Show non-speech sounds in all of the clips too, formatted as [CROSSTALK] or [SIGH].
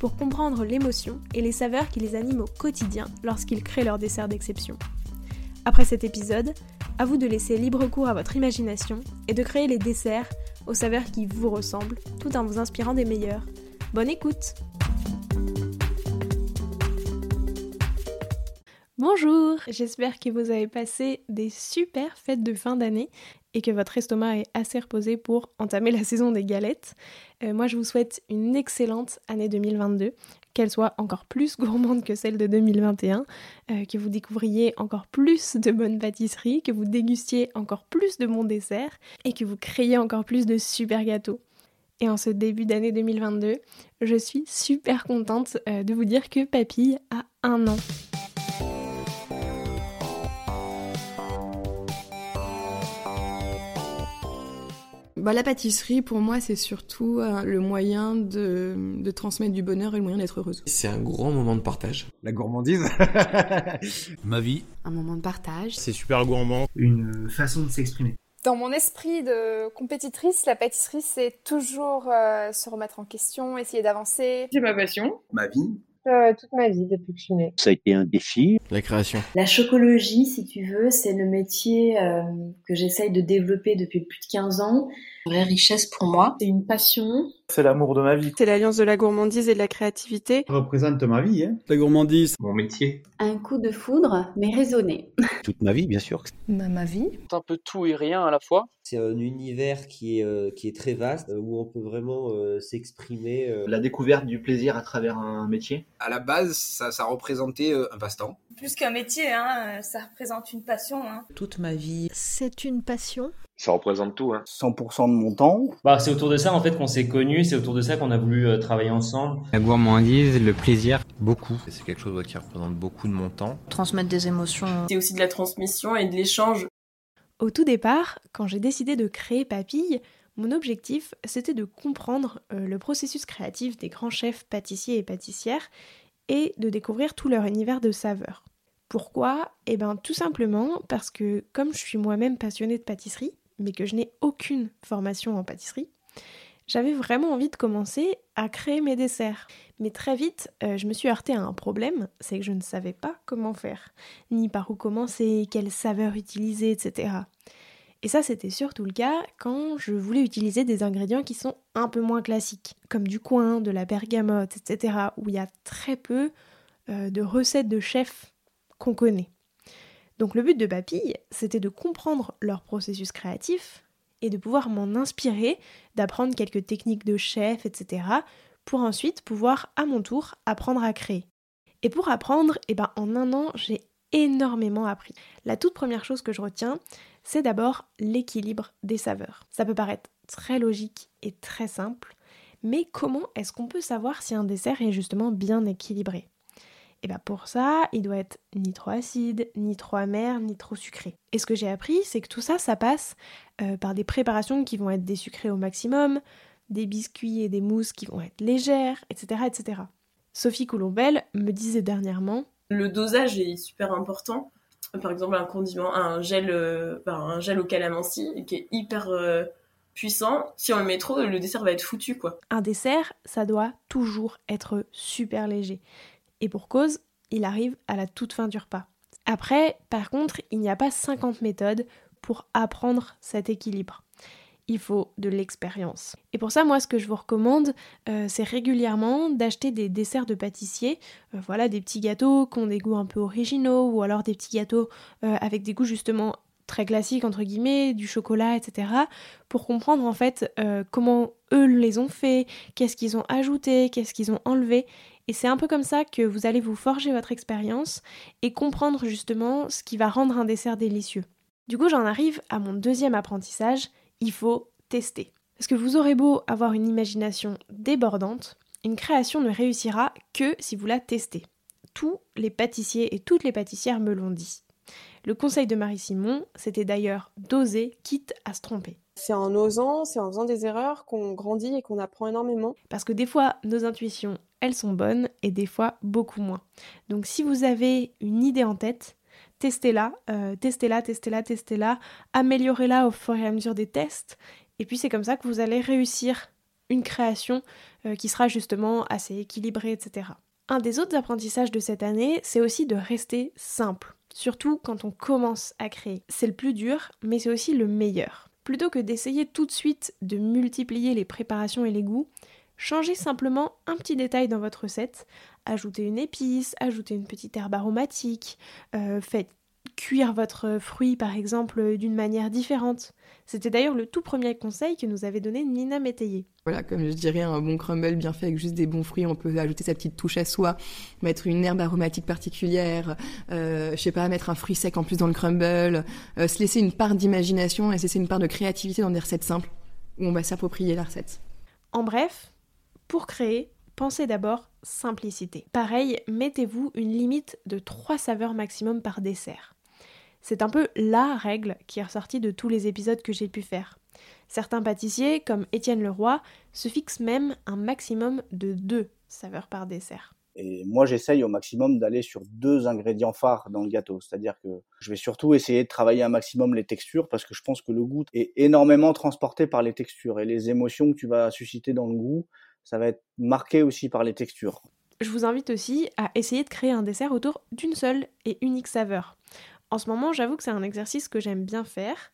pour comprendre l'émotion et les saveurs qui les animent au quotidien lorsqu'ils créent leur dessert d'exception. Après cet épisode, à vous de laisser libre cours à votre imagination et de créer les desserts aux saveurs qui vous ressemblent tout en vous inspirant des meilleurs. Bonne écoute Bonjour, j'espère que vous avez passé des super fêtes de fin d'année et que votre estomac est assez reposé pour entamer la [LAUGHS] saison des galettes. Euh, moi je vous souhaite une excellente année 2022, qu'elle soit encore plus gourmande que celle de 2021, euh, que vous découvriez encore plus de bonnes pâtisseries, que vous dégustiez encore plus de bons desserts et que vous créiez encore plus de super gâteaux. Et en ce début d'année 2022, je suis super contente euh, de vous dire que Papille a un an. Bah, la pâtisserie, pour moi, c'est surtout euh, le moyen de, de, transmettre du bonheur et le moyen d'être heureuse. C'est un grand moment de partage. La gourmandise. [LAUGHS] Ma vie. Un moment de partage. C'est super gourmand. Une façon de s'exprimer. Dans mon esprit de compétitrice, la pâtisserie, c'est toujours euh, se remettre en question, essayer d'avancer. C'est ma passion. Ma vie. Euh, toute ma vie depuis que je suis née. Ça a été un défi. La création. La chocologie, si tu veux, c'est le métier euh, que j'essaye de développer depuis plus de 15 ans. Une vraie richesse pour moi. C'est une passion. C'est l'amour de ma vie. C'est l'alliance de la gourmandise et de la créativité. Ça représente ma vie, hein. La gourmandise. Mon métier. Un coup de foudre, mais raisonné. Toute ma vie, bien sûr. Ma, ma vie. C'est un peu tout et rien à la fois. C'est un univers qui est, euh, qui est très vaste, euh, où on peut vraiment euh, s'exprimer. Euh... La découverte du plaisir à travers un métier. À la base, ça, ça représentait un passe-temps. Plus qu'un métier, hein, ça représente une passion. Hein. Toute ma vie. C'est une passion. Ça représente tout. Hein. 100% de mon temps. Bah, c'est autour de ça en fait qu'on s'est connus, c'est autour de ça qu'on a voulu euh, travailler ensemble. La gourmandise, le plaisir, beaucoup. C'est quelque chose qui représente beaucoup de mon temps. Transmettre des émotions. C'est aussi de la transmission et de l'échange. Au tout départ, quand j'ai décidé de créer Papille, mon objectif c'était de comprendre euh, le processus créatif des grands chefs pâtissiers et pâtissières et de découvrir tout leur univers de saveurs. Pourquoi? Eh bien tout simplement parce que comme je suis moi-même passionnée de pâtisserie, mais que je n'ai aucune formation en pâtisserie, j'avais vraiment envie de commencer à créer mes desserts. Mais très vite, euh, je me suis heurtée à un problème, c'est que je ne savais pas comment faire, ni par où commencer, quelle saveur utiliser, etc. Et ça, c'était surtout le cas quand je voulais utiliser des ingrédients qui sont un peu moins classiques, comme du coin, de la bergamote, etc., où il y a très peu euh, de recettes de chefs qu'on connaît. Donc le but de Papille, c'était de comprendre leur processus créatif et de pouvoir m'en inspirer, d'apprendre quelques techniques de chef, etc., pour ensuite pouvoir à mon tour apprendre à créer. Et pour apprendre, eh ben, en un an, j'ai énormément appris. La toute première chose que je retiens, c'est d'abord l'équilibre des saveurs. Ça peut paraître très logique et très simple, mais comment est-ce qu'on peut savoir si un dessert est justement bien équilibré? Et bien pour ça, il doit être ni trop acide, ni trop amer, ni trop sucré. Et ce que j'ai appris, c'est que tout ça, ça passe euh, par des préparations qui vont être désucrées au maximum, des biscuits et des mousses qui vont être légères, etc. etc. Sophie Coulombelle me disait dernièrement Le dosage est super important. Par exemple, un condiment, un gel, euh, un gel au calamansi qui est hyper euh, puissant. Si on le met trop, le dessert va être foutu, quoi. Un dessert, ça doit toujours être super léger. Et pour cause, il arrive à la toute fin du repas. Après, par contre, il n'y a pas 50 méthodes pour apprendre cet équilibre. Il faut de l'expérience. Et pour ça, moi, ce que je vous recommande, euh, c'est régulièrement d'acheter des desserts de pâtissier. Euh, voilà, des petits gâteaux qui ont des goûts un peu originaux, ou alors des petits gâteaux euh, avec des goûts justement très classiques, entre guillemets, du chocolat, etc. Pour comprendre en fait comment eux les ont fait, qu'est-ce qu'ils ont ajouté, qu'est-ce qu'ils ont enlevé. Et c'est un peu comme ça que vous allez vous forger votre expérience et comprendre justement ce qui va rendre un dessert délicieux. Du coup, j'en arrive à mon deuxième apprentissage, il faut tester. Parce que vous aurez beau avoir une imagination débordante, une création ne réussira que si vous la testez. Tous les pâtissiers et toutes les pâtissières me l'ont dit. Le conseil de Marie-Simon, c'était d'ailleurs d'oser, quitte à se tromper. C'est en osant, c'est en faisant des erreurs qu'on grandit et qu'on apprend énormément. Parce que des fois, nos intuitions, elles sont bonnes et des fois beaucoup moins. Donc si vous avez une idée en tête, testez-la, euh, testez-la, testez-la, testez-la, améliorez-la au fur et à mesure des tests. Et puis c'est comme ça que vous allez réussir une création euh, qui sera justement assez équilibrée, etc. Un des autres apprentissages de cette année, c'est aussi de rester simple, surtout quand on commence à créer. C'est le plus dur, mais c'est aussi le meilleur. Plutôt que d'essayer tout de suite de multiplier les préparations et les goûts, changez simplement un petit détail dans votre recette, ajoutez une épice, ajoutez une petite herbe aromatique, euh, faites cuire votre fruit par exemple d'une manière différente. C'était d'ailleurs le tout premier conseil que nous avait donné Nina Métayer. Voilà, comme je dirais, un bon crumble bien fait avec juste des bons fruits, on peut ajouter sa petite touche à soi, mettre une herbe aromatique particulière, euh, je sais pas, mettre un fruit sec en plus dans le crumble, euh, se laisser une part d'imagination et se laisser une part de créativité dans des recettes simples où on va s'approprier la recette. En bref, pour créer, pensez d'abord simplicité. Pareil, mettez-vous une limite de 3 saveurs maximum par dessert. C'est un peu la règle qui est ressortie de tous les épisodes que j'ai pu faire. Certains pâtissiers, comme Étienne Leroy, se fixent même un maximum de deux saveurs par dessert. Et moi, j'essaye au maximum d'aller sur deux ingrédients phares dans le gâteau. C'est-à-dire que je vais surtout essayer de travailler un maximum les textures parce que je pense que le goût est énormément transporté par les textures et les émotions que tu vas susciter dans le goût, ça va être marqué aussi par les textures. Je vous invite aussi à essayer de créer un dessert autour d'une seule et unique saveur. En ce moment, j'avoue que c'est un exercice que j'aime bien faire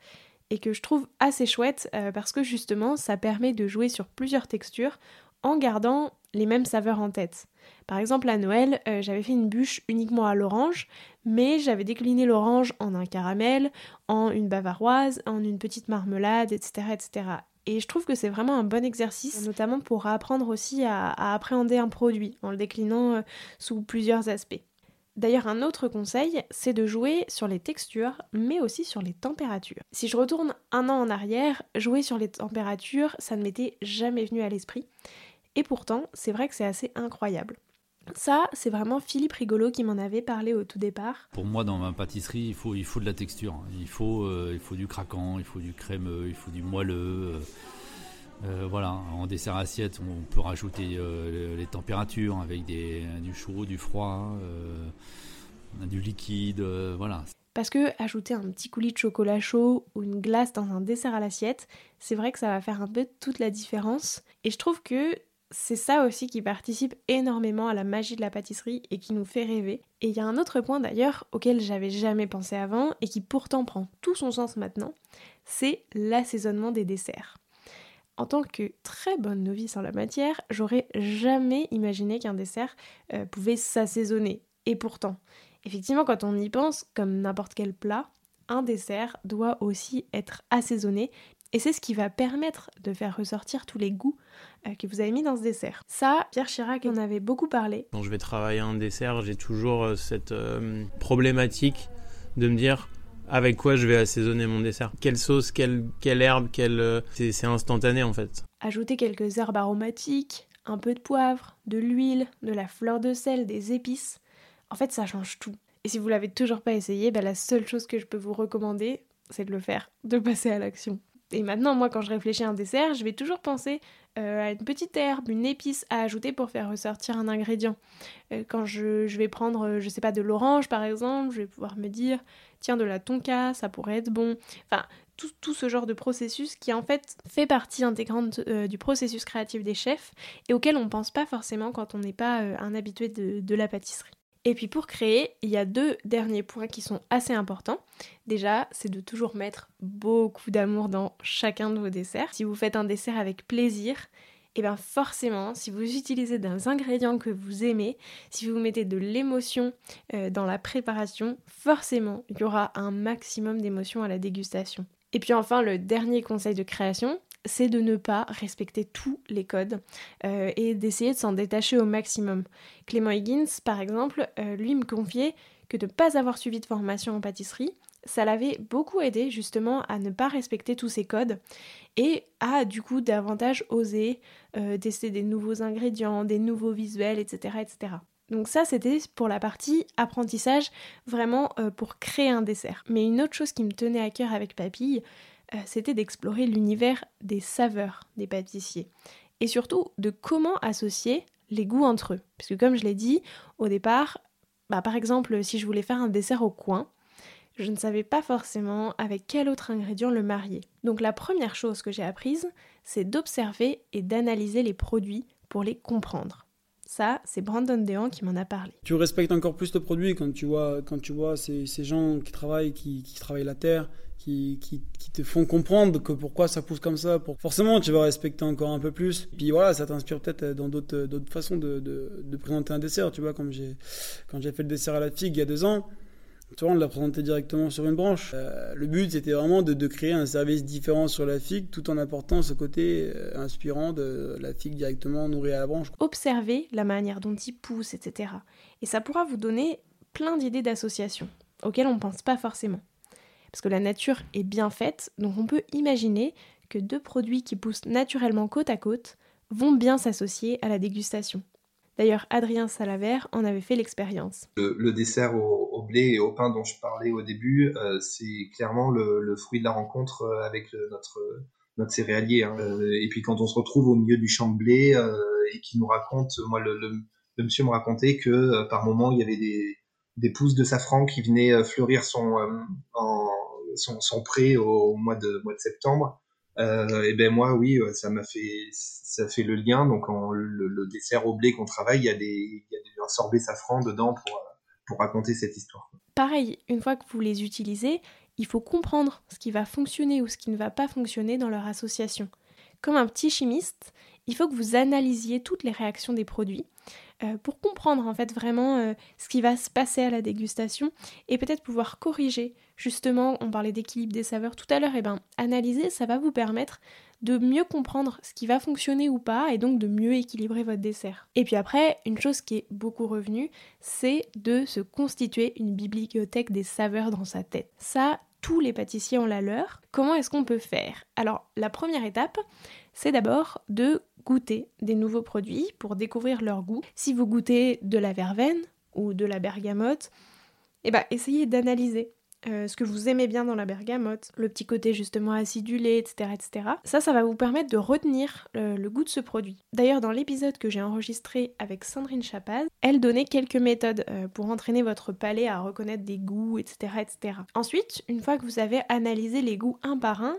et que je trouve assez chouette euh, parce que justement, ça permet de jouer sur plusieurs textures en gardant les mêmes saveurs en tête. Par exemple, à Noël, euh, j'avais fait une bûche uniquement à l'orange, mais j'avais décliné l'orange en un caramel, en une bavaroise, en une petite marmelade, etc. etc. Et je trouve que c'est vraiment un bon exercice, notamment pour apprendre aussi à, appréhender un produit en le déclinant euh, sous plusieurs aspects. D'ailleurs, un autre conseil, c'est de jouer sur les textures, mais aussi sur les températures. Si je retourne un an en arrière, jouer sur les températures, ça ne m'était jamais venu à l'esprit. Et pourtant, c'est vrai que c'est assez incroyable. Ça, c'est vraiment Philippe Rigolo qui m'en avait parlé au tout départ. Pour moi, dans ma pâtisserie, il faut, il faut de la texture. Il faut, euh, il faut du craquant, il faut du crémeux, il faut du moelleux. Euh, euh, voilà, en dessert assiette, on peut rajouter euh, les températures avec du chaud, du froid, euh, du liquide, voilà. Parce que ajouter un petit coulis de chocolat chaud ou une glace dans un dessert à l'assiette, c'est vrai que ça va faire un peu toute la différence. Et je trouve que c'est ça aussi qui participe énormément à la magie de la pâtisserie et qui nous fait rêver. Et il y a un autre point d'ailleurs auquel j'avais jamais pensé avant et qui pourtant prend tout son sens maintenant, c'est l'assaisonnement des desserts. En tant que très bonne novice en la matière, j'aurais jamais imaginé qu'un dessert euh, pouvait s'assaisonner. Et pourtant, effectivement, quand on y pense, comme n'importe quel plat, un dessert doit aussi être assaisonné. Et c'est ce qui va permettre de faire ressortir tous les goûts euh, que vous avez mis dans ce dessert. Ça, Pierre Chirac en avait beaucoup parlé. Quand je vais travailler un dessert, j'ai toujours euh, cette problématique de me dire avec quoi je vais assaisonner mon dessert. Quelle sauce, quelle, quelle herbe, quelle... Euh, c'est instantané en fait. Ajouter quelques herbes aromatiques, un peu de poivre, de l'huile, de la fleur de sel, des épices. En fait, ça change tout. Et si vous l'avez toujours pas essayé, bah, la seule chose que je peux vous recommander, c'est de le faire, de passer à l'action. Et maintenant, moi, quand je réfléchis à un dessert, je vais toujours penser euh, à une petite herbe, une épice à ajouter pour faire ressortir un ingrédient. Euh, quand je, vais prendre, je sais pas, de l'orange par exemple, je vais pouvoir me dire, tiens, de la tonka, ça pourrait être bon. Enfin, tout, ce genre de processus qui en fait fait partie intégrante euh, du processus créatif des chefs et auquel on pense pas forcément quand on n'est pas euh, un habitué de la pâtisserie. Et puis pour créer, il y a deux derniers points qui sont assez importants. Déjà, c'est de toujours mettre beaucoup d'amour dans chacun de vos desserts. Si vous faites un dessert avec plaisir, et eh bien forcément, si vous utilisez des ingrédients que vous aimez, si vous mettez de l'émotion euh, dans la préparation, forcément, il y aura un maximum d'émotion à la dégustation. Et puis enfin, le dernier conseil de création, c'est de ne pas respecter tous les codes euh, et d'essayer de s'en détacher au maximum. Clément Higgins, par exemple, euh, lui me confiait que de ne pas avoir suivi de formation en pâtisserie, ça l'avait beaucoup aidé justement à ne pas respecter tous ces codes et à du coup davantage oser euh, tester des nouveaux ingrédients, des nouveaux visuels, etc. etc. Donc ça, c'était pour la partie apprentissage, vraiment pour créer un dessert. Mais une autre chose qui me tenait à cœur avec Papille, euh, c'était d'explorer l'univers des saveurs des pâtissiers. Et surtout de comment associer les goûts entre eux. Parce que comme je l'ai dit au départ, bah, par exemple, si je voulais faire un dessert au coin, je ne savais pas forcément avec quel autre ingrédient le marier. Donc la première chose que j'ai apprise, c'est d'observer et d'analyser les produits pour les comprendre. Ça, c'est Brandon Dehan qui m'en a parlé. Tu respectes encore plus le produit quand tu vois, quand tu vois ces, gens qui travaillent, qui, travaillent la terre, qui, te font comprendre que pourquoi ça pousse comme ça. Forcément, tu vas respecter encore un peu plus. Puis voilà, ça t'inspire peut-être dans d'autres, façons de, présenter un dessert. Tu vois, comme j'ai, quand j'ai fait le dessert à la figue il y a deux ans, tu vois, on l'a présenté directement sur une branche. Euh, le but, c'était vraiment de, de, créer un service différent sur la figue, tout en apportant ce côté euh, inspirant de la figue directement nourrie à la branche. Observez la manière dont il pousse, etc. Et ça pourra vous donner plein d'idées d'associations, auxquelles on ne pense pas forcément. Parce que la nature est bien faite, donc on peut imaginer que deux produits qui poussent naturellement côte à côte vont bien s'associer à la dégustation. D'ailleurs, Adrien Salavert en avait fait l'expérience. Le, dessert au, blé et au pain dont je parlais au début, euh, c'est clairement le, fruit de la rencontre euh, avec le, notre, notre céréalier. Hein. Euh, et puis quand on se retrouve au milieu du champ de blé euh, et qui nous raconte, moi le, monsieur me racontait que euh, par moment il y avait des, des pousses de safran qui venaient fleurir son, en, son, son pré au, mois de, mois de septembre. Euh, et ben moi oui ça m'a fait ça fait le lien. Donc en, le, le, dessert au blé qu'on travaille il y a des il y a des, un sorbet safran dedans pour pour raconter cette histoire. Pareil une fois que vous les utilisez il faut comprendre ce qui va fonctionner ou ce qui ne va pas fonctionner dans leur association. Comme un petit chimiste il faut que vous analysiez toutes les réactions des produits euh, pour comprendre en fait vraiment euh, ce qui va se passer à la dégustation et peut-être pouvoir corriger. Justement, on parlait d'équilibre des saveurs tout à l'heure, et ben analyser, ça va vous permettre de mieux comprendre ce qui va fonctionner ou pas et donc de mieux équilibrer votre dessert. Et puis après, une chose qui est beaucoup revenue, c'est de se constituer une bibliothèque des saveurs dans sa tête. Ça, tous les pâtissiers ont la leur. Comment est-ce qu'on peut faire? Alors, la première étape, c'est d'abord de goûter des nouveaux produits pour découvrir leur goût. Si vous goûtez de la verveine ou de la bergamote, eh ben, essayez d'analyser euh, ce que vous aimez bien dans la bergamote, le petit côté justement acidulé, etc., etc. Ça, ça va vous permettre de retenir euh, le goût de ce produit. D'ailleurs, dans l'épisode que j'ai enregistré avec Sandrine Chapaz, elle donnait quelques méthodes euh, pour entraîner votre palais à reconnaître des goûts, etc., etc. Ensuite, une fois que vous avez analysé les goûts un par un,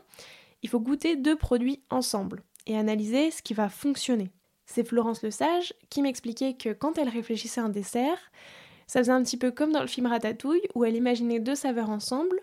il faut goûter deux produits ensemble et analyser ce qui va fonctionner. C'est Florence Le Sage qui m'expliquait que quand elle réfléchissait à un dessert, ça faisait un petit peu comme dans le film Ratatouille où elle imaginait deux saveurs ensemble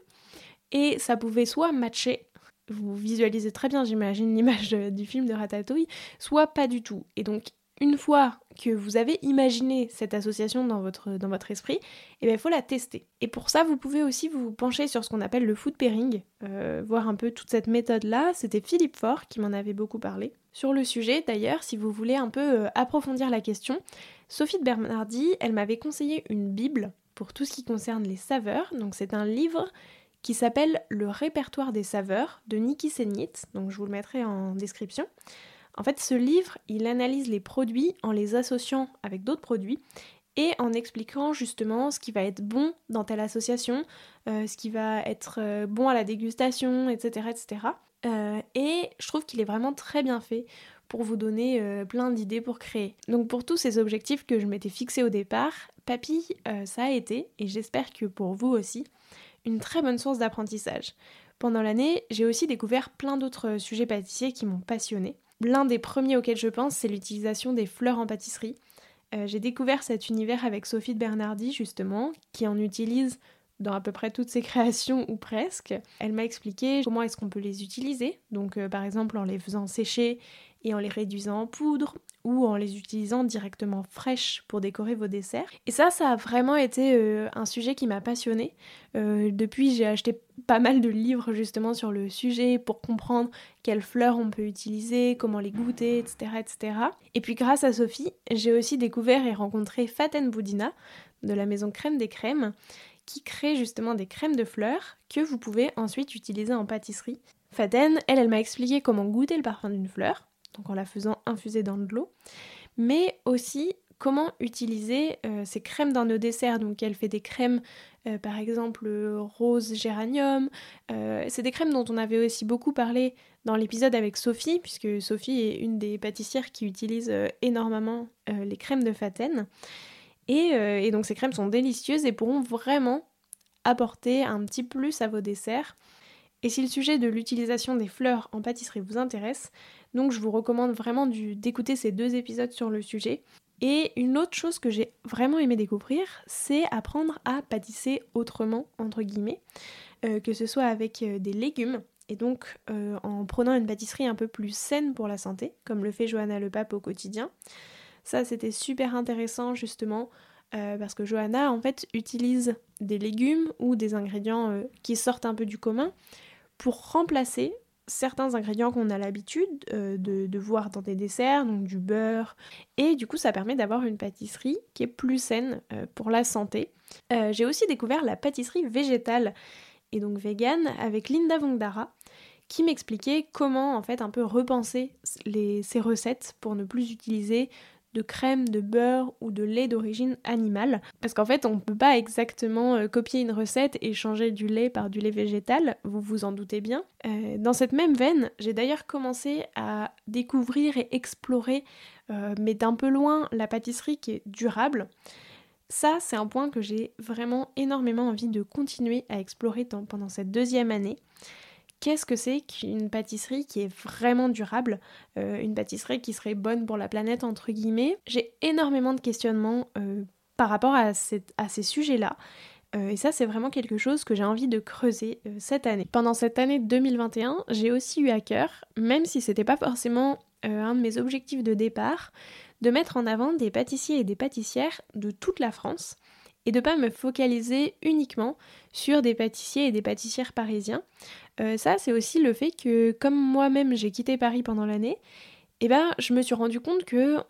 et ça pouvait soit matcher, vous visualisez très bien j'imagine l'image du film de Ratatouille, soit pas du tout. Et donc une fois que vous avez imaginé cette association dans votre, esprit, il eh faut la tester. Et pour ça, vous pouvez aussi vous pencher sur ce qu'on appelle le food pairing, euh, voir un peu toute cette méthode-là. C'était Philippe Faure qui m'en avait beaucoup parlé. Sur le sujet, d'ailleurs, si vous voulez un peu euh, approfondir la question, Sophie de Bernardi, elle m'avait conseillé une Bible pour tout ce qui concerne les saveurs. Donc c'est un livre qui s'appelle Le répertoire des saveurs de Niki Senit, donc je vous le mettrai en description. En fait, ce livre, il analyse les produits en les associant avec d'autres produits et en expliquant justement ce qui va être bon dans telle association, euh, ce qui va être euh, bon à la dégustation, etc. etc. Euh, et je trouve qu'il est vraiment très bien fait pour vous donner plein d'idées pour créer. Donc pour tous ces objectifs que je m'étais fixés au départ, Papy, ça a été, et j'espère que pour vous aussi, une très bonne source d'apprentissage. Pendant l'année, j'ai aussi découvert plein d'autres sujets pâtissiers qui m'ont passionné. L'un des premiers auxquels je pense, c'est l'utilisation des fleurs en pâtisserie. Euh, j'ai découvert cet univers avec Sophie de Bernardi, justement, qui en utilise dans à peu près toutes ses créations ou presque. Elle m'a expliqué comment est-ce qu'on peut les utiliser, donc euh, par exemple en les faisant sécher et en les réduisant en poudre ou en les utilisant directement fraîches pour décorer vos desserts. Et ça, ça a vraiment été euh, un sujet qui m'a passionnée. Euh, depuis, j'ai acheté pas mal de livres justement sur le sujet pour comprendre quelles fleurs on peut utiliser, comment les goûter, etc. etc. Et puis grâce à Sophie, j'ai aussi découvert et rencontré Faten Boudina de la maison Crème des Crèmes qui crée justement des crèmes de fleurs que vous pouvez ensuite utiliser en pâtisserie. Faden, elle, elle m'a expliqué comment goûter le parfum d'une fleur, donc en la faisant infuser dans de l'eau, mais aussi comment utiliser euh, ces crèmes dans nos desserts. Donc elle fait des crèmes, euh, par exemple rose géranium. Euh, c'est des crèmes dont on avait aussi beaucoup parlé dans l'épisode avec Sophie, puisque Sophie est une des pâtissières qui utilise énormément les crèmes de Faten. Et, et, donc ces crèmes sont délicieuses et pourront vraiment apporter un petit plus à vos desserts. Et si le sujet de l'utilisation des fleurs en pâtisserie vous intéresse, donc je vous recommande vraiment d'écouter ces deux épisodes sur le sujet. Et une autre chose que j'ai vraiment aimé découvrir, c'est apprendre à pâtisser autrement, entre guillemets, euh, que ce soit avec euh, des légumes, et donc euh, en prenant une pâtisserie un peu plus saine pour la santé, comme le fait Johanna Le Pape au quotidien. Ça, c'était super intéressant justement, parce que Johanna, en fait, utilise des légumes ou des ingrédients qui sortent un peu du commun pour remplacer certains ingrédients qu'on a l'habitude euh, de, voir dans des desserts, donc du beurre. Et du coup, ça permet d'avoir une pâtisserie qui est plus saine euh, pour la santé. Euh, j'ai aussi découvert la pâtisserie végétale et donc vegan avec Linda Vongdara qui m'expliquait comment en fait un peu repenser les, ces recettes pour ne plus utiliser de crème, de beurre ou de lait d'origine animale. Parce qu'en fait, on ne peut pas exactement euh, copier une recette et changer du lait par du lait végétal, vous vous en doutez bien. Euh, dans cette même veine, j'ai d'ailleurs commencé à découvrir et explorer, euh, mais d'un peu loin, la pâtisserie qui est durable. Ça, c'est un point que j'ai vraiment énormément envie de continuer à explorer pendant cette deuxième année qu'est-ce que c'est qu'une pâtisserie qui est vraiment durable, euh, une pâtisserie qui serait bonne pour la planète, entre guillemets. J'ai énormément de questionnements euh, par rapport à, ces sujets-là. Euh, et ça, c'est vraiment quelque chose que j'ai envie de creuser cette année. Pendant cette année 2021, j'ai aussi eu à cœur, même si c'était pas forcément un de mes objectifs de départ, de mettre en avant des pâtissiers et des pâtissières de toute la France et de pas me focaliser uniquement sur des pâtissiers et des pâtissières parisiens. Euh, ça, c'est aussi le fait que, comme moi-même j'ai quitté Paris pendant l'année, eh ben, je me suis rendu compte que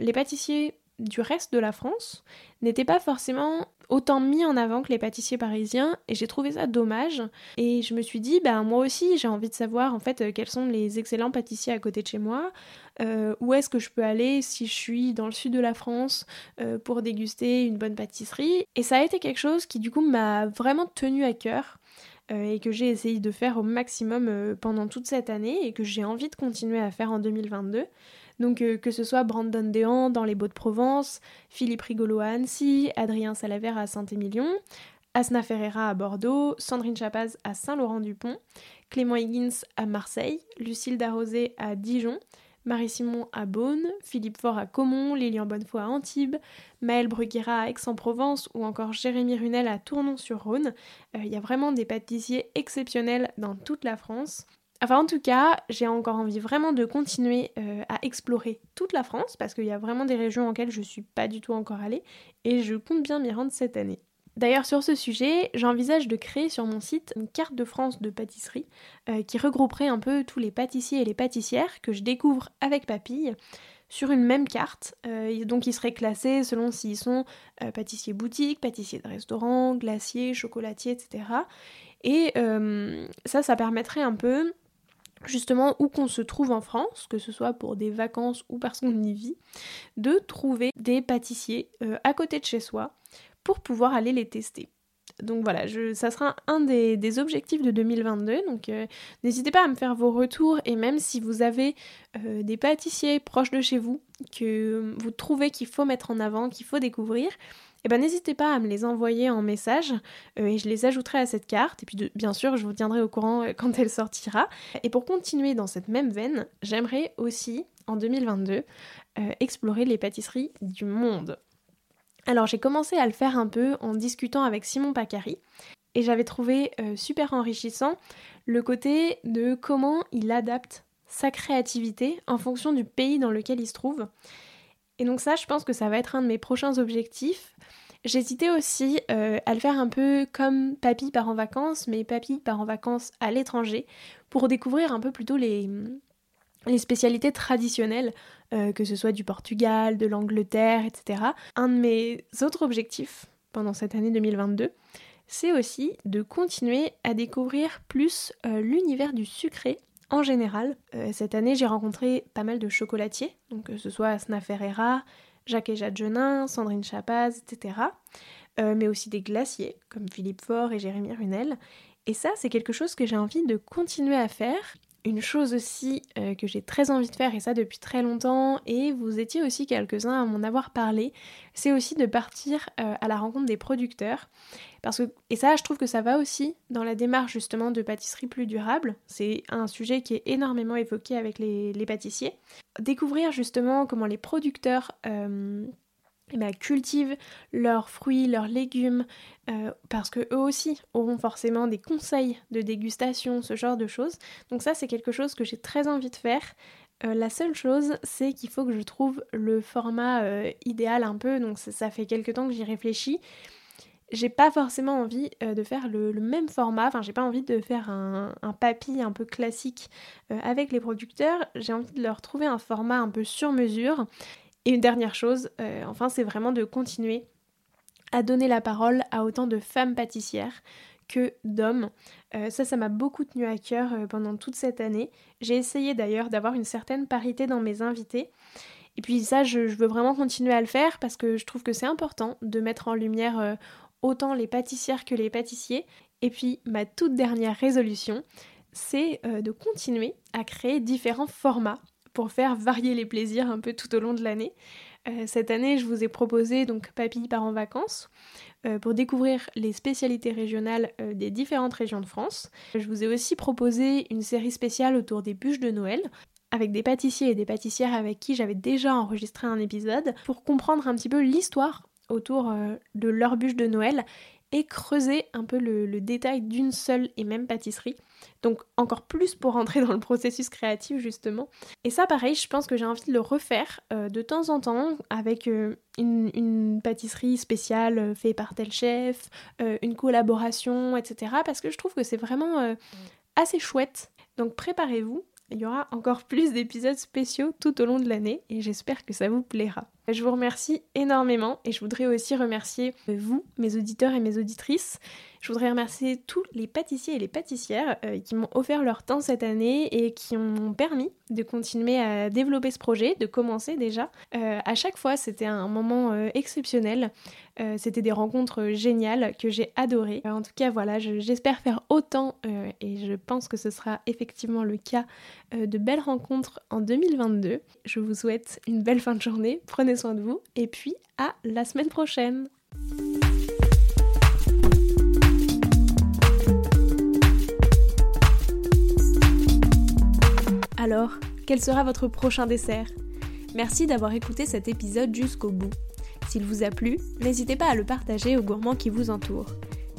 les pâtissiers du reste de la France n'étaient pas forcément autant mis en avant que les pâtissiers parisiens et j'ai trouvé ça dommage. Et je me suis dit ben moi aussi j'ai envie de savoir en fait quels sont les excellents pâtissiers à côté de chez moi. Euh, où est-ce que je peux aller si je suis dans le sud de la France euh, pour déguster une bonne pâtisserie. Et ça a été quelque chose qui du coup m'a vraiment tenu à cœur. euh, et que j'ai essayé de faire au maximum pendant toute cette année et que j'ai envie de continuer à faire en 2022 donc euh, que ce soit Brandon Dehan dans Les Beaux de Provence, Philippe Rigolo à Annecy, Adrien Salavert à Saint-Émilion, Asna Ferreira à Bordeaux, Sandrine Chapaz à Saint-Laurent-du-Pont, Clément Higgins à Marseille, Lucille Darosé à Dijon, Marie-Simon à Beaune, Philippe Faure à Caumont, Lilian Bonnefoy à Antibes, Maëlle Bruguera à Aix-en-Provence ou encore Jérémy Runel à Tournon-sur-Rhône. Euh, il y a vraiment des pâtissiers exceptionnels dans toute la France. Enfin, en tout cas, j'ai encore envie vraiment de continuer euh, à explorer toute la France parce qu'il y a vraiment des régions auxquelles je suis pas du tout encore allée et je compte bien m'y rendre cette année. D'ailleurs, sur ce sujet, j'envisage de créer sur mon site une carte de France de pâtisserie euh, qui regrouperait un peu tous les pâtissiers et les pâtissières que je découvre avec Papille sur une même carte. Euh, donc, ils seraient classés selon s'ils sont pâtissiers boutique, pâtissiers de restaurant, glaciers, chocolatiers, etc. Et ça, ça permettrait un peu justement où qu'on se trouve en France, que ce soit pour des vacances ou parce qu'on y vit, de trouver des pâtissiers euh, à côté de chez soi pour pouvoir aller les tester. Donc voilà, ça sera un des, objectifs de 2022. Donc euh, n'hésitez pas à me faire vos retours et même si vous avez euh, des pâtissiers proches de chez vous que vous trouvez qu'il faut mettre en avant, qu'il faut découvrir, eh ben, n'hésitez pas à me les envoyer en message euh, et je les ajouterai à cette carte. Et puis bien sûr, je vous tiendrai au courant quand elle sortira. Et pour continuer dans cette même veine, j'aimerais aussi, en 2022, euh, explorer les pâtisseries du monde. Alors j'ai commencé à le faire un peu en discutant avec Simon Pacari et j'avais trouvé super enrichissant le côté de comment il adapte sa créativité en fonction du pays dans lequel il se trouve. Et donc ça, je pense que ça va être un de mes prochains objectifs. J'hésitais aussi euh, à le faire un peu comme Papy part en vacances, mais Papy part en vacances à l'étranger, pour découvrir un peu plutôt les, les spécialités traditionnelles, euh, que ce soit du Portugal, de l'Angleterre, etc. Un de mes autres objectifs pendant cette année 2022, c'est aussi de continuer à découvrir plus euh, l'univers du sucré en général. Euh, cette année, j'ai rencontré pas mal de chocolatiers, que ce soit Asna Ferreira, Jacques et Jade Genin, Sandrine Chapaz, etc. Mais aussi des glaciers, comme Philippe Faure et Jérémy Runel. Et ça, c'est quelque chose que j'ai envie de continuer à faire. Une chose aussi euh, que j'ai très envie de faire, et ça depuis très longtemps, et vous étiez aussi quelques-uns à m'en avoir parlé, c'est aussi de partir euh, à la rencontre des producteurs. Parce que, et ça, je trouve que ça va aussi dans la démarche justement de pâtisserie plus durable. C'est un sujet qui est énormément évoqué avec les, pâtissiers. Découvrir justement comment les producteurs euh, eh ben, cultivent leurs fruits, leurs légumes, euh, parce que eux aussi auront forcément des conseils de dégustation, ce genre de choses. Donc ça, c'est quelque chose que j'ai très envie de faire. Euh, la seule chose, c'est qu'il faut que je trouve le format euh, idéal un peu, donc ça, fait quelques temps que j'y réfléchis. J'ai pas forcément envie de faire le, même format, enfin j'ai pas envie de faire un, un papy un peu classique avec les producteurs, j'ai envie de leur trouver un format un peu sur mesure. Et une dernière chose, euh, enfin, c'est vraiment de continuer à donner la parole à autant de femmes pâtissières que d'hommes. Euh, ça, ça m'a beaucoup tenu à cœur euh, pendant toute cette année. J'ai essayé d'ailleurs d'avoir une certaine parité dans mes invités. Et puis ça, je, veux vraiment continuer à le faire parce que je trouve que c'est important de mettre en lumière autant les pâtissières que les pâtissiers. Et puis ma toute dernière résolution, c'est de continuer à créer différents formats pour faire varier les plaisirs un peu tout au long de l'année. Euh, cette année, je vous ai proposé donc Papille part en vacances euh, pour découvrir les spécialités régionales euh, des différentes régions de France. Je vous ai aussi proposé une série spéciale autour des bûches de Noël avec des pâtissiers et des pâtissières avec qui j'avais déjà enregistré un épisode pour comprendre un petit peu l'histoire autour de leur bûche de Noël et creuser un peu le, détail d'une seule et même pâtisserie. Donc encore plus pour rentrer dans le processus créatif justement. Et ça pareil, je pense que j'ai envie de le refaire euh, de temps en temps avec euh, une, pâtisserie spéciale euh, faite par tel chef, une collaboration, etc. Parce que je trouve que c'est vraiment assez chouette. Donc préparez-vous, il y aura encore [LAUGHS] plus d'épisodes spéciaux tout au long de l'année et j'espère que ça vous plaira. Je vous remercie énormément et je voudrais aussi remercier vous, mes auditeurs et mes auditrices. Je voudrais remercier tous les pâtissiers et les pâtissières euh, qui m'ont offert leur temps cette année et qui m'ont permis de continuer à développer ce projet, de commencer déjà. Euh, à chaque fois, c'était un moment euh, exceptionnel. Euh, c'était des rencontres géniales que j'ai adorées. En tout cas, voilà, je- j'espère faire autant et je pense que ce sera effectivement le cas de belles rencontres en 2022. Je vous souhaite une belle fin de journée, prenez de vous et puis à la semaine prochaine. Alors, quel sera votre prochain dessert? Merci d'avoir écouté cet épisode jusqu'au bout. S'il vous a plu, n'hésitez pas à le partager aux gourmands qui vous entourent.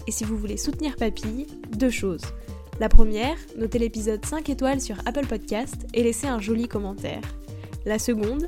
Et si vous voulez soutenir Papille, deux choses. La première, notez l'épisode 5 étoiles sur Apple Podcast et laissez un joli commentaire. La seconde,